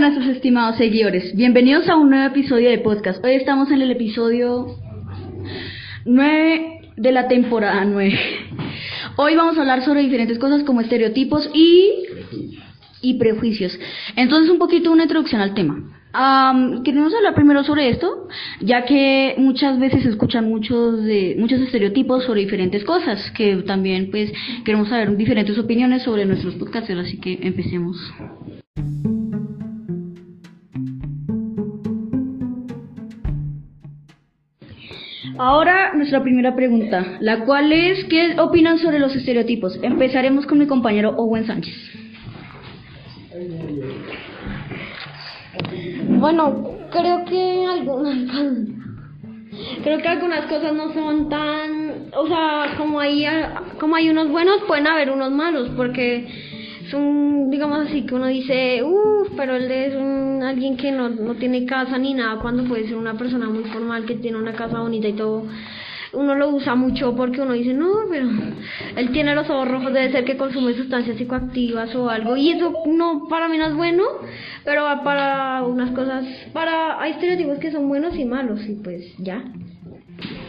Nuestros estimados seguidores, bienvenidos a un nuevo episodio de podcast. Hoy estamos en el episodio 9 de la temporada 9. Hoy vamos a hablar sobre diferentes cosas como estereotipos y, y prejuicios. Entonces un poquito una introducción al tema. Am, queremos hablar primero sobre esto, ya que muchas veces se escuchan muchos de, muchos estereotipos sobre diferentes cosas, que también pues queremos saber diferentes opiniones sobre nuestros podcasts, así que empecemos. Ahora nuestra primera pregunta, la cual es ¿qué opinan sobre los estereotipos? Empezaremos con mi compañero Owen Sánchez. Bueno, creo que algunas creo que algunas cosas no son tan, o sea, como hay como hay unos buenos, pueden haber unos malos, porque son, digamos así, que uno dice, uff, pero él es un, alguien que no, no tiene casa ni nada, cuando puede ser una persona muy formal que tiene una casa bonita y todo. Uno lo usa mucho porque uno dice, no, pero él tiene los ojos rojos, debe ser que consume sustancias psicoactivas o algo. Y eso no, para mí no es bueno, pero para unas cosas, para, hay estereotipos que son buenos y malos, y pues ya.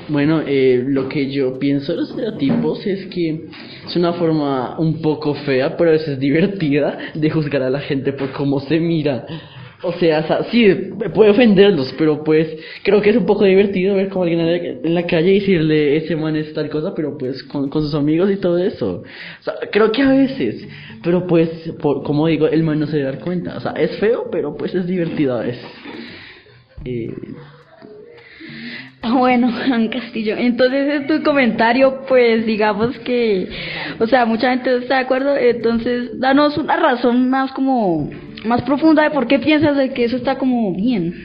Bueno, eh, lo que yo pienso de los estereotipos es que es una forma un poco fea, pero a veces divertida, de juzgar a la gente por cómo se mira. O sea, sí, puede ofenderlos, pero pues creo que es un poco divertido ver como alguien en la calle y decirle ese man es tal cosa, pero pues con, sus amigos y todo eso. O sea, creo que a veces, pero pues, por, como digo, el man no se debe dar cuenta. O sea, es feo, pero pues es divertido a Bueno, Juan Castillo, entonces en tu comentario, pues digamos que, o sea, mucha gente está de acuerdo, entonces danos una razón más como, más profunda de por qué piensas de que eso está como bien.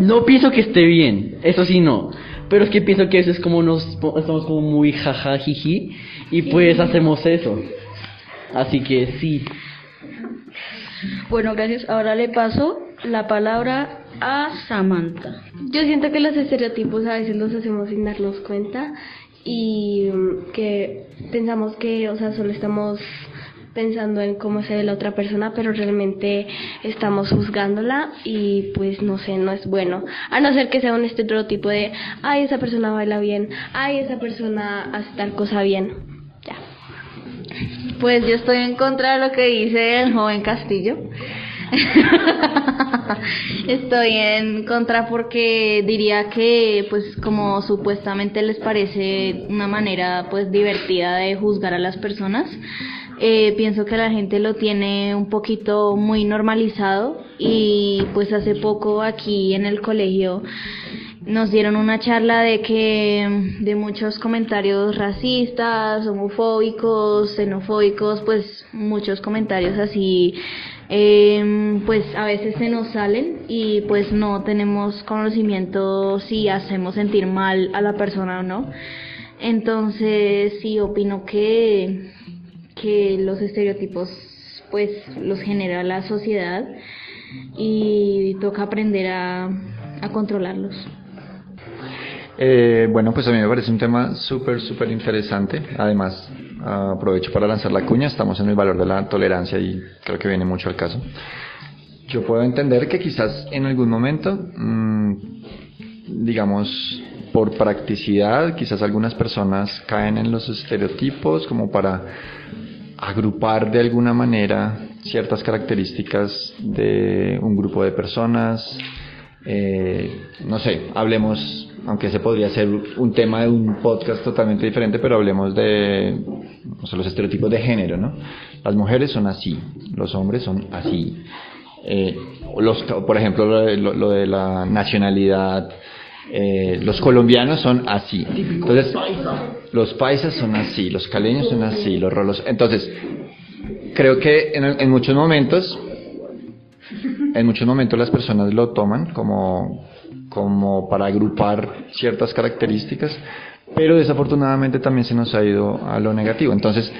No pienso que esté bien, eso sí no. Pero es que pienso que eso es como nos estamos como muy jaja jiji y pues hacemos eso. Así que sí. Bueno, gracias. Ahora le paso la palabra a Samantha. Yo siento que los estereotipos a veces los hacemos sin darnos cuenta y mm, que pensamos que, o sea, solo estamos pensando en cómo se ve la otra persona, pero realmente estamos juzgándola y pues no sé, no es bueno. A no ser que sea un estereotipo de, ay, esa persona baila bien, ay, esa persona hace tal cosa bien. Ya. Pues yo estoy en contra de lo que dice el joven Castillo. Estoy en contra porque diría que pues como supuestamente les parece una manera pues divertida de juzgar a las personas, eh, pienso que la gente lo tiene un poquito muy normalizado y pues hace poco aquí en el colegio nos dieron una charla de que de muchos comentarios racistas, homofóbicos, xenofóbicos, pues muchos comentarios así eh, pues a veces se nos salen y pues no tenemos conocimiento si hacemos sentir mal a la persona o no. Entonces sí opino que, que los estereotipos pues los genera la sociedad y toca aprender a, a controlarlos. Eh, bueno, pues a mí me parece un tema súper, súper interesante. Además, aprovecho para lanzar la cuña. Estamos en el valor de la tolerancia y creo que viene mucho al caso. Yo puedo entender que quizás en algún momento, mmm, digamos, por practicidad, quizás algunas personas caen en los estereotipos como para agrupar de alguna manera ciertas características de un grupo de personas. Eh, no sé, hablemos aunque ese podría ser un tema de un podcast totalmente diferente, pero hablemos de o sea, los estereotipos de género, ¿no? Las mujeres son así, los hombres son así. Eh, los, por ejemplo, lo de, lo, de la nacionalidad, eh, los colombianos son así. Entonces, los paisas son así, los caleños son así, los rolos. Entonces, creo que en muchos momentos, en muchos momentos las personas lo toman como como para agrupar ciertas características, pero desafortunadamente también se nos ha ido a lo negativo. Entonces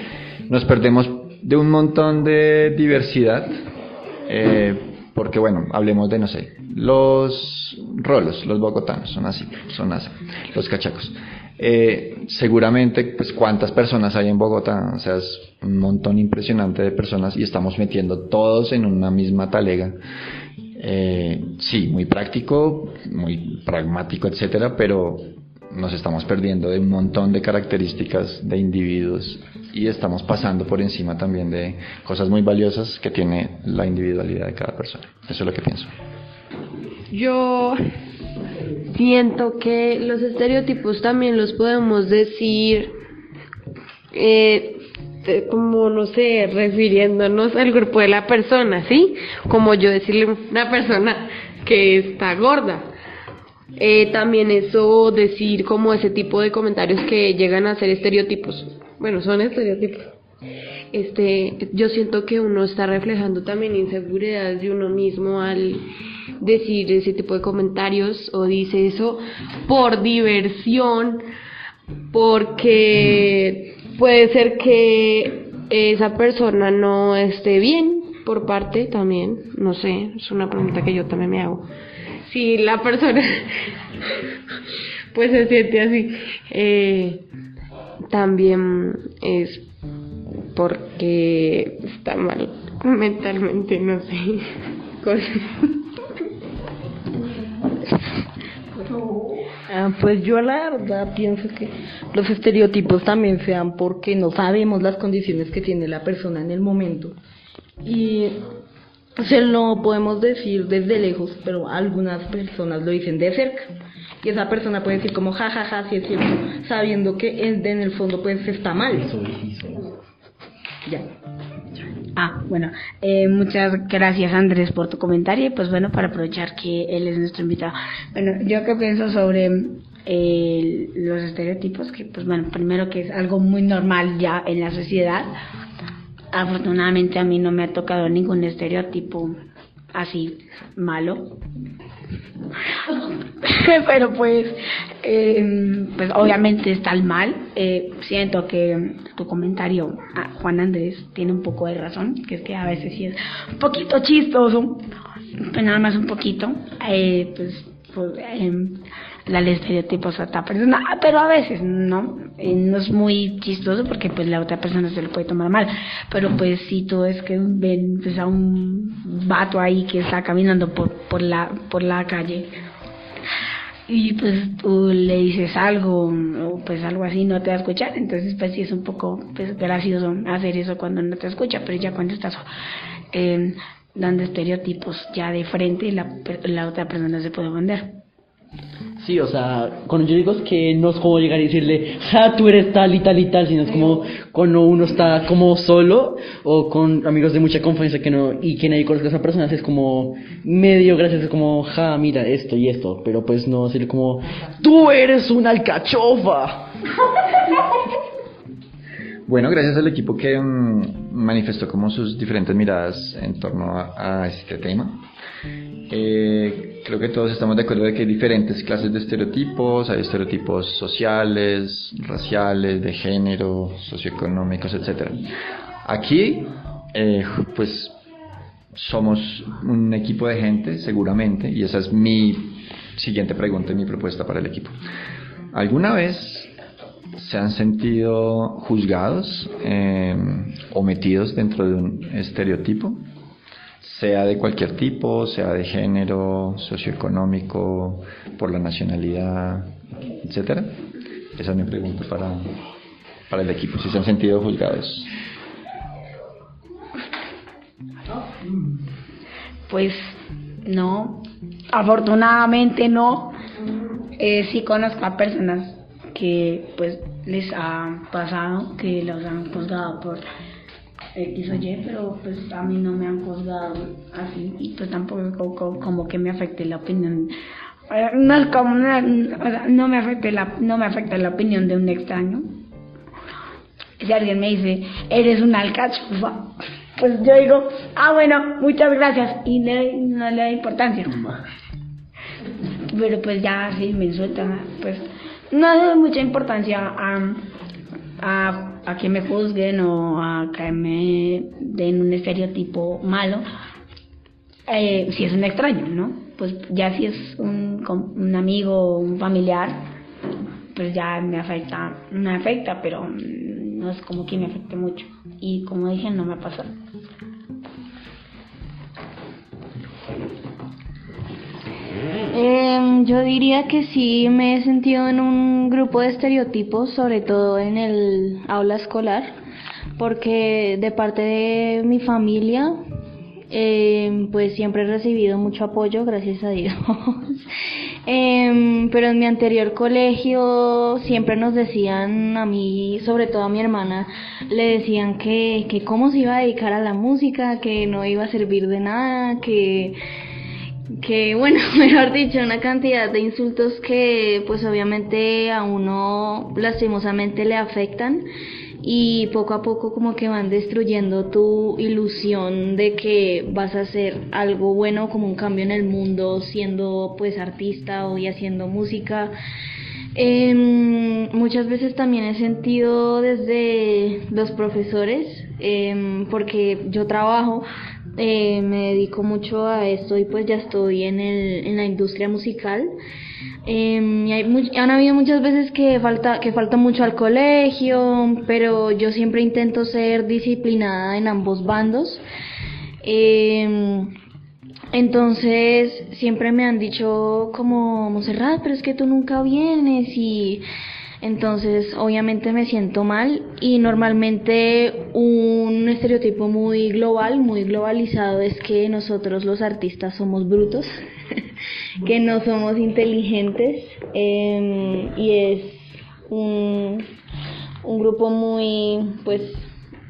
nos perdemos de un montón de diversidad, eh, porque bueno, hablemos de, no sé, los rolos, los bogotanos, son así, son así, los cachacos. Eh, seguramente, pues cuántas personas hay en Bogotá, o sea, es un montón impresionante de personas y estamos metiendo todos en una misma talega. Eh, sí, muy práctico, muy pragmático, etcétera, pero nos estamos perdiendo de un montón de características de individuos y estamos pasando por encima también de cosas muy valiosas que tiene la individualidad de cada persona. Eso es lo que pienso. Yo siento que los estereotipos también los podemos decir eh, como no sé, refiriéndonos al grupo de la persona, ¿sí? Como yo decirle una persona que está gorda. Eh, también eso decir como ese tipo de comentarios que llegan a ser estereotipos. Bueno, son estereotipos. Este, yo siento que uno está reflejando también inseguridades de uno mismo al decir ese tipo de comentarios o dice eso por diversión, porque puede ser que esa persona no esté bien por parte también, no sé, es una pregunta que yo también me hago. Si la persona pues se siente así, eh, también es porque está mal mentalmente, no sé. Ah, pues yo la verdad pienso que los estereotipos también sean porque no sabemos las condiciones que tiene la persona en el momento. Y pues no podemos decir desde lejos, pero algunas personas lo dicen de cerca. Y esa persona puede decir como jajaja, ja, ja, sí es cierto, sabiendo que en, en el fondo pues está mal. Ya. Ah, bueno, eh, muchas gracias Andrés por tu comentario y pues bueno, para aprovechar que él es nuestro invitado. Bueno, yo que pienso sobre eh, los estereotipos, que pues bueno, primero que es algo muy normal ya en la sociedad. Afortunadamente a mí no me ha tocado ningún estereotipo así malo. Pero pues, eh, pues obviamente está el mal. Eh, siento que tu comentario, ah, Juan Andrés, tiene un poco de razón, que es que a veces sí es un poquito chistoso, pues nada más un poquito. Eh, pues, pues em, la estereotipos a otra persona, ah, pero a veces no, no es muy chistoso porque pues la otra persona se lo puede tomar mal, pero pues si tú es que ven pues a un vato ahí que está caminando por, por la por la calle y pues tú le dices algo o pues algo así no te va a escuchar entonces pues sí es un poco pues gracioso hacer eso cuando no te escucha pero ya cuando estás eh, dando estereotipos ya de frente la, la otra persona se puede vender Sí, o sea, cuando yo digo es que no es como llegar y decirle, ja, tú eres tal y tal y tal, sino es como cuando uno está como solo o con amigos de mucha confianza que no, y que nadie conozca a esa persona, es como medio gracias, es como, ja, mira esto y esto, pero pues no decirle como, tú eres una alcachofa. Bueno, gracias al equipo que mm, manifestó como sus diferentes miradas en torno a este tema. Eh, creo que todos estamos de acuerdo de que hay diferentes clases de estereotipos, hay estereotipos sociales, raciales, de género, socioeconómicos, etc. Aquí, eh, pues somos un equipo de gente, seguramente, y esa es mi siguiente pregunta y mi propuesta para el equipo. ¿Alguna vez se han sentido juzgados eh, o metidos dentro de un estereotipo? sea de cualquier tipo, sea de género, socioeconómico, por la nacionalidad, etcétera? Esa es mi pregunta para, para el equipo, si se han sentido juzgados. Pues no, afortunadamente no. Eh, sí conozco a personas que pues les ha pasado que los han juzgado por X o Y, pero pues a mí no me han juzgado así y pues tampoco como, que me afecte la opinión. Eh, no es como, no, me afecte la, no me afecta la opinión de un extraño. Si alguien me dice, eres un alcachofa, pues yo digo, ah bueno, muchas gracias y no le da importancia. Pero pues ya si me insultan, pues no le doy mucha importancia a, a a que me juzguen o a que me den un estereotipo malo, eh, si es un extraño, ¿no? Pues ya si es un, un amigo, un familiar, pues ya me afecta, me afecta, pero no es como que me afecte mucho. Y como dije, no me ha pasado. Em, yo diría que sí me he sentido en un grupo de estereotipos, sobre todo en el aula escolar, porque de parte de mi familia, em, pues siempre he recibido mucho apoyo, gracias a Dios. Em, pero en mi anterior colegio siempre nos decían a mí, sobre todo a mi hermana, le decían que, que cómo se iba a dedicar a la música, que no iba a servir de nada, que que bueno, mejor dicho, una cantidad de insultos que pues obviamente a uno lastimosamente le afectan y poco a poco como que van destruyendo tu ilusión de que vas a hacer algo bueno como un cambio en el mundo siendo pues artista o y haciendo música. Em, muchas veces también he sentido desde los profesores, em, porque yo trabajo eh, me dedico mucho a esto y pues ya estoy en, el, en la industria musical. Eh, hay han habido muchas veces que falta, que falta mucho al colegio, pero yo siempre intento ser disciplinada en ambos bandos. Eh, entonces siempre me han dicho como Monserrat, pero es que tú nunca vienes y entonces, obviamente me siento mal y normalmente un estereotipo muy global, muy globalizado es que nosotros los artistas somos brutos, que no somos inteligentes em, y es un, grupo muy, pues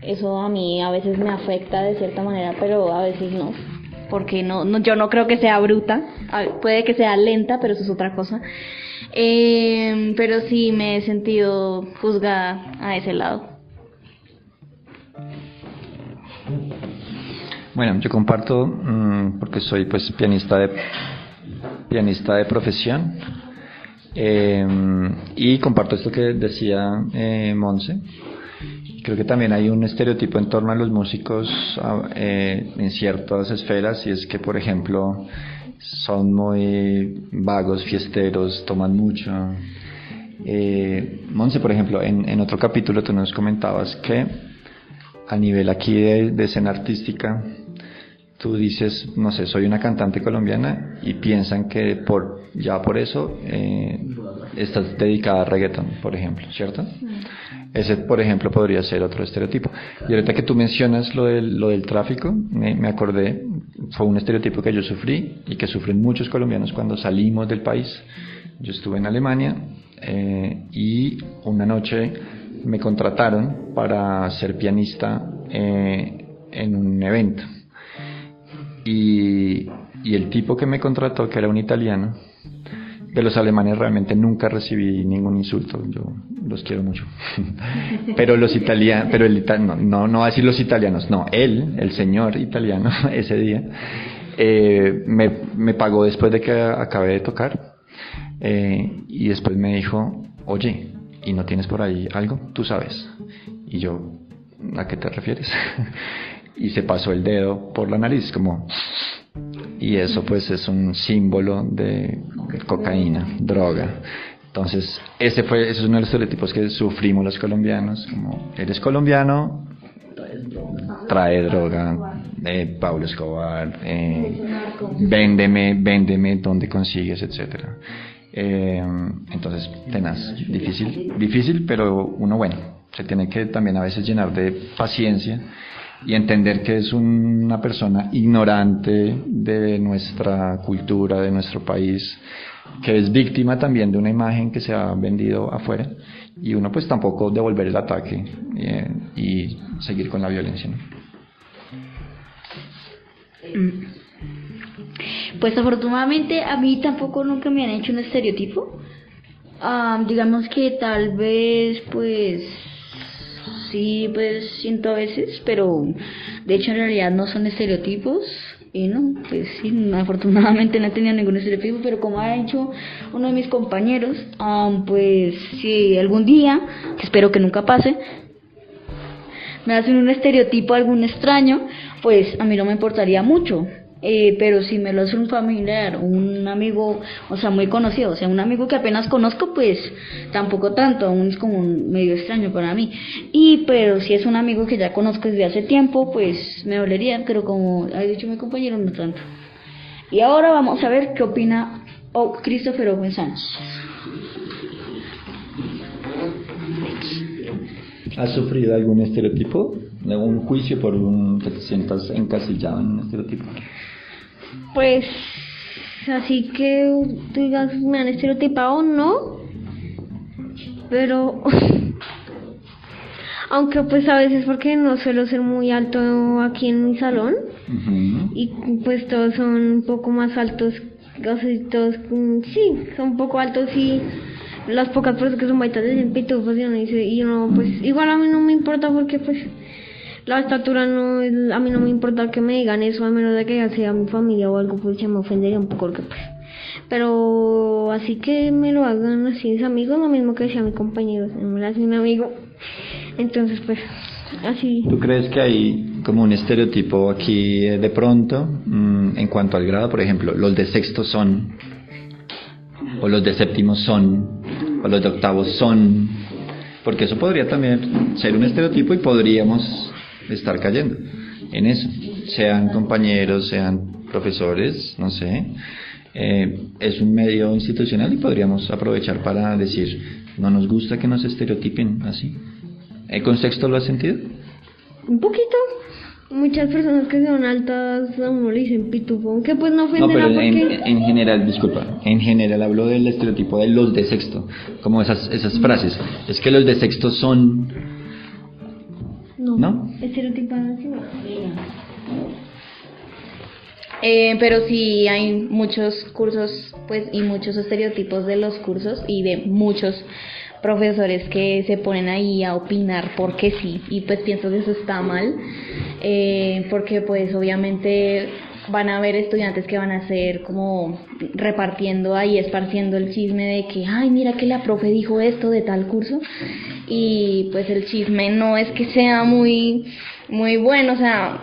eso a mí a veces me afecta de cierta manera, pero a veces no porque no, no, yo no creo que sea bruta, puede que sea lenta, pero eso es otra cosa. Eh, pero sí me he sentido juzgada a ese lado. Bueno, yo comparto mm, porque soy pues pianista de pianista de profesión eh, y comparto esto que decía eh, Monse. Creo que también hay un estereotipo en torno a los músicos eh, en ciertas esferas y es que, por ejemplo, son muy vagos, fiesteros, toman mucho. Eh, Monse, por ejemplo, en, en, otro capítulo tú nos comentabas que a nivel aquí de, escena artística, tú dices, no sé, soy una cantante colombiana y piensan que por ya por eso eh, estás dedicada a reggaeton, por ejemplo, ¿cierto? Ese, por ejemplo, podría ser otro estereotipo. Y ahorita que tú mencionas lo del, lo del tráfico, me, me, acordé, fue un estereotipo que yo sufrí y que sufren muchos colombianos cuando salimos del país. Yo estuve en Alemania eh, y una noche me contrataron para ser pianista eh, en un evento. Y, y el tipo que me contrató, que era un italiano, de los alemanes realmente nunca recibí ningún insulto, yo los quiero mucho. pero los italianos, pero el no, no, decir los italianos, no, él, el señor italiano, ese día, eh, me, me, pagó después de que acabé de tocar eh, y después me dijo, oye, ¿y no tienes por ahí algo? Tú sabes. Y yo, ¿a qué te refieres? y se pasó el dedo por la nariz, como y eso pues es un símbolo de cocaína, droga. Entonces, ese fue, ese es uno de los estereotipos que sufrimos los colombianos, como eres colombiano, trae droga, eh, Pablo Escobar, eh, véndeme, véndeme donde consigues, etcétera. Eh, entonces, tenaz, difícil, difícil, pero uno bueno, se tiene que también a veces llenar de paciencia y entender que es una persona ignorante de nuestra cultura, de nuestro país, que es víctima también de una imagen que se ha vendido afuera y uno pues tampoco devolver el ataque eh, y seguir con la violencia. Mm. Pues afortunadamente a mí tampoco nunca me han hecho un estereotipo. Ah, digamos que tal vez pues sí, pues siento a veces, pero de hecho en realidad no son estereotipos. Y no, pues sí, afortunadamente no he tenido ningún estereotipo, pero como ha hecho uno de mis compañeros, um, pues si algún día, que espero que nunca pase, me hacen un estereotipo algún extraño, pues a mí no me importaría mucho, Eh, pero si me lo hace un familiar, un amigo, o sea, muy conocido, o sea, un amigo que apenas conozco, pues tampoco tanto, aún es como medio extraño para mí. Y pero si es un amigo que ya conozco desde hace tiempo, pues me dolería, pero como ha dicho mi compañero, no tanto. Y ahora vamos a ver qué opina oh, Christopher Owen Sánchez. ¿Has sufrido algún estereotipo? ¿Algún juicio por un que te sientas encasillado en un estereotipo? Pues así que tú digas, me han estereotipado, no. Pero aunque pues a veces porque no suelo ser muy alto aquí en mi salón y pues todos son un poco más altos, o sea, todos mm, sí, son un poco altos y las pocas personas que son baitas dicen pitufos y uno dice, y uno pues igual a mí no me importa porque pues la estatura no a mí no me importa que me digan eso a menos de que ya sea mi familia o algo pues ya me ofendería un poco porque pues pero así que me lo hagan así mis amigos lo mismo que decía mi compañero si me lo hace un amigo. Entonces pues así. ¿Tú crees que hay como un estereotipo aquí eh, de pronto mm, en cuanto al grado? Por ejemplo, los de sexto son, o los de séptimo son, o los de octavo son, porque eso podría también ser un estereotipo y podríamos estar cayendo en eso, sean compañeros, sean profesores, no sé. Eh, es un medio institucional y podríamos aprovechar para decir, no nos gusta que nos estereotipen así. ¿El con sexto lo has sentido? un poquito muchas personas que son altas a uno le dicen pitufo aunque pues no No, ofenderá pero en, porque en general, disculpa, en general hablo del estereotipo de los de sexto, como esas, esas frases. Es que los de sexto son... no. Eh, pero sí hay muchos cursos, pues, y muchos estereotipos de los cursos y de muchos profesores que se ponen ahí a opinar porque sí, y pues pienso que eso está mal, eh, porque pues obviamente van a haber estudiantes que van a ser como repartiendo ahí, esparciendo el chisme de que, ay, mira que la profe dijo esto de tal curso, y pues el chisme no es que sea muy, muy bueno, o sea,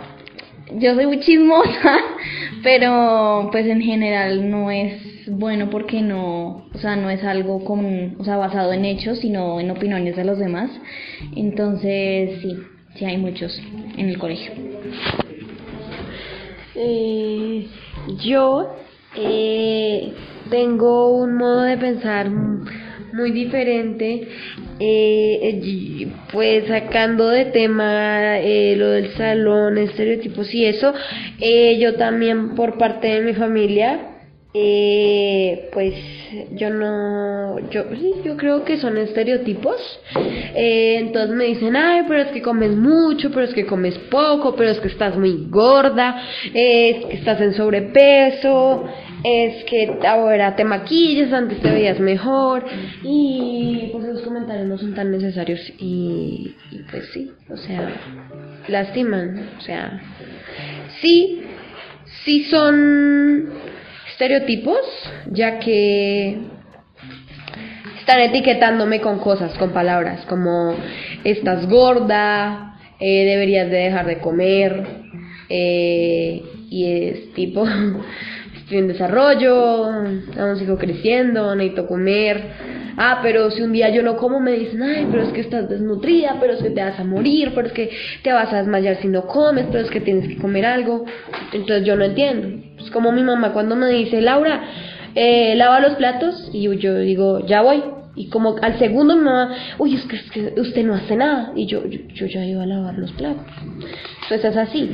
yo soy muy chismosa, pero pues en general no es bueno porque no, o sea, no es algo común, o sea, basado en hechos, sino en opiniones de los demás. Entonces, sí, sí hay muchos en el colegio. Eh, yo eh, tengo un modo de pensar muy diferente, eh, pues sacando de tema eh, lo del salón, estereotipos y eso, eh, yo también por parte de mi familia, eh, pues yo no, yo sí, yo creo que son estereotipos. Eh, entonces me dicen, ay, pero es que comes mucho, pero es que comes poco, pero es que estás muy gorda, es que estás en sobrepeso, es que ahora te maquillas, antes te veías mejor. Y pues esos comentarios no son tan necesarios y pues sí, o sea, lastiman, o sea, sí, sí son estereotipos, ya que están etiquetándome con cosas, con palabras, como estás gorda, eh, deberías de dejar de comer, eh, y es tipo, estoy en desarrollo, aún sigo creciendo, necesito comer. Ah, pero si un día yo no como, me dicen, ay, pero es que estás desnutrida, pero es que te vas a morir, pero es que te vas a desmayar si no comes, pero es que tienes que comer algo. Entonces yo no entiendo. Es como mi mamá cuando me dice, Laura, eh, lava los platos, y yo, yo digo, ya voy. Y como al segundo mi mamá, uy, es que, es que usted no hace nada. Y yo, yo, yo ya iba a lavar los platos. Entonces es así.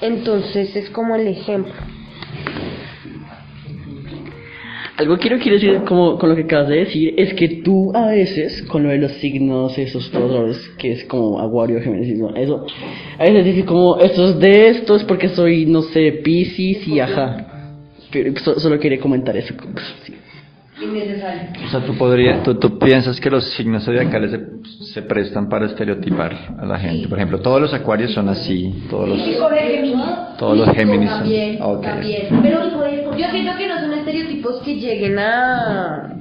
Entonces es como el ejemplo. Algo que quiero, quiero decir como con lo que acabas de decir es que tú a veces con lo de los signos esos todos que es como aguario Géminis no, eso a veces dices como esto es de estos porque soy no sé Piscis y ajá pero so- solo quería comentar eso sí. O sea, tú, podría, tú, tú piensas que los signos zodiacales se, se prestan para estereotipar a la gente. Por ejemplo, todos los acuarios son así, todos los, todos los Géminis son... También, ok. también. Pero yo siento que no estereotipos que lleguen a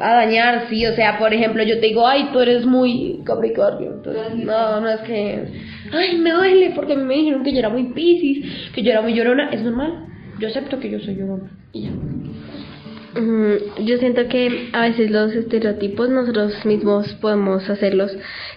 a dañar, sí, o sea, por ejemplo, yo te digo, ay, tú eres muy Capricornio, entonces, no, no es que, ay, me duele porque a mí me dijeron que yo era muy Piscis, que yo era muy llorona, es normal, yo acepto que yo soy llorona, y ya. Yo siento que a veces los estereotipos nosotros mismos podemos hacerlos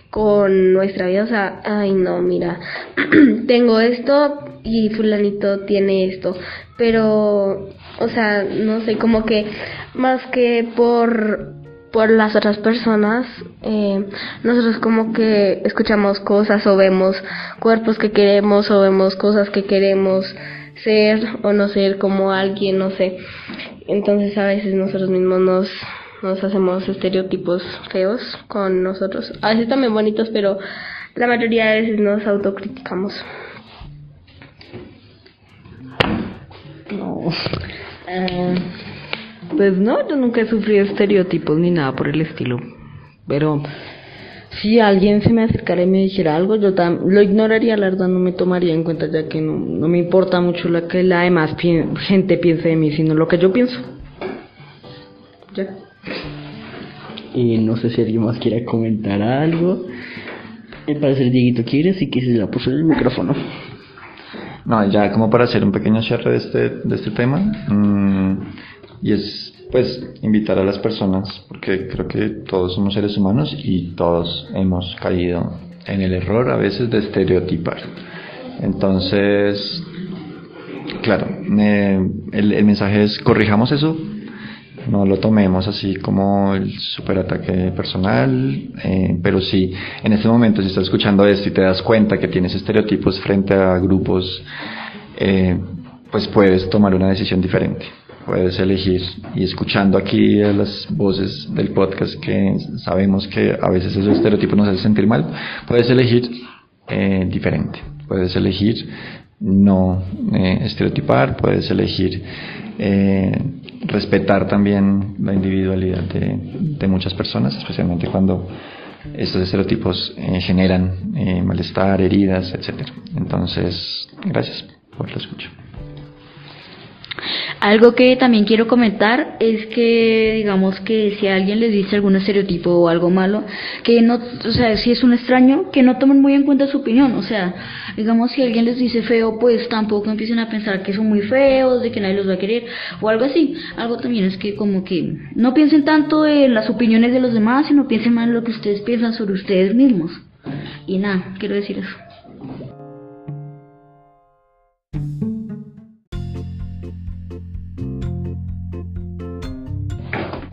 con nuestra vida. O sea, ay no, mira, tengo esto y fulanito tiene esto. Pero, o sea, no sé, como que más que por por las otras personas, eh, nosotros como que escuchamos cosas o vemos cuerpos que queremos o vemos cosas que queremos ser o no ser como alguien, no sé. Entonces a veces nosotros mismos nos, nos hacemos estereotipos feos con nosotros. A veces también bonitos, pero la mayoría de veces nos autocriticamos. Eh, pues no, yo nunca he sufrido estereotipos ni nada por el estilo. Pero si alguien se me acercara y me dijera algo, yo tam- lo ignoraría, la verdad no me tomaría en cuenta ya que no, me importa mucho lo que la demás gente piense de mí, sino lo que yo pienso. Ya. Y no sé si alguien más quiera comentar algo. El Dieguito quiere, así que se la puso el micrófono. No, ya como para hacer un pequeño cierre de este, de este tema, mm, y es pues invitar a las personas, porque creo que todos somos seres humanos y todos hemos caído en el error a veces de estereotipar. Entonces, claro, el mensaje es corrijamos eso, no lo tomemos así como el superataque personal, eh, pero sí, en este momento si estás escuchando esto y te das cuenta que tienes estereotipos frente a grupos, eh, pues puedes tomar una decisión diferente. Puedes elegir, y escuchando aquí a las voces del podcast que sabemos que a veces esos estereotipos nos hacen sentir mal, puedes elegir eh, diferente. Puedes elegir no eh, estereotipar, puedes elegir eh, respetar también la individualidad de, muchas personas, especialmente cuando estos estereotipos eh, generan eh, malestar, heridas, etcétera. Entonces, gracias por la escucha. Algo que también quiero comentar es que, digamos que si alguien les dice algún estereotipo o algo malo, que no, o sea, si es un extraño, que no tomen muy en cuenta su opinión. O sea, digamos, si alguien les dice feo, pues tampoco empiecen a pensar que son muy feos, de que nadie los va a querer, o algo así. Algo también es que, como que, no piensen tanto en las opiniones de los demás, sino piensen más en lo que ustedes piensan sobre ustedes mismos. Y nada, quiero decir eso.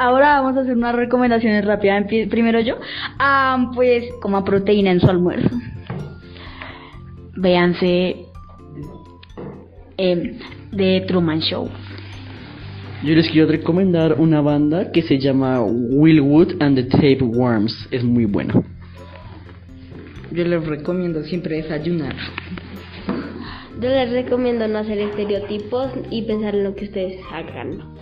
Ahora vamos a hacer unas recomendaciones rápidas. Primero yo. Ah, pues coma proteína en su almuerzo. Véanse eh, The Truman Show. Yo les quiero recomendar una banda que se llama Willwood and the Tapeworms. Es muy buena. Yo les recomiendo siempre desayunar. Yo les recomiendo no hacer estereotipos y pensar en lo que ustedes hagan.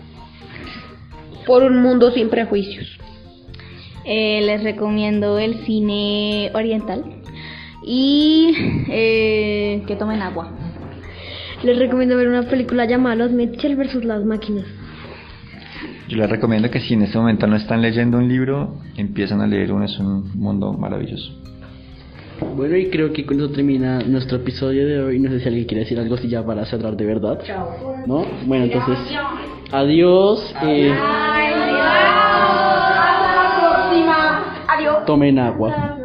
Por un mundo sin prejuicios. Eh, les recomiendo el cine oriental y eh, que tomen agua. Les recomiendo ver una película llamada Los Mitchell versus las máquinas. Yo les recomiendo que si en este momento no están leyendo un libro, empiezan a leer uno, es un mundo maravilloso. Bueno, y creo que con eso termina nuestro episodio de hoy. No sé si alguien quiere decir algo así ya para cerrar de verdad. ¿No? Bueno, entonces, adiós. eh, Hasta la próxima. Adiós. tomen agua.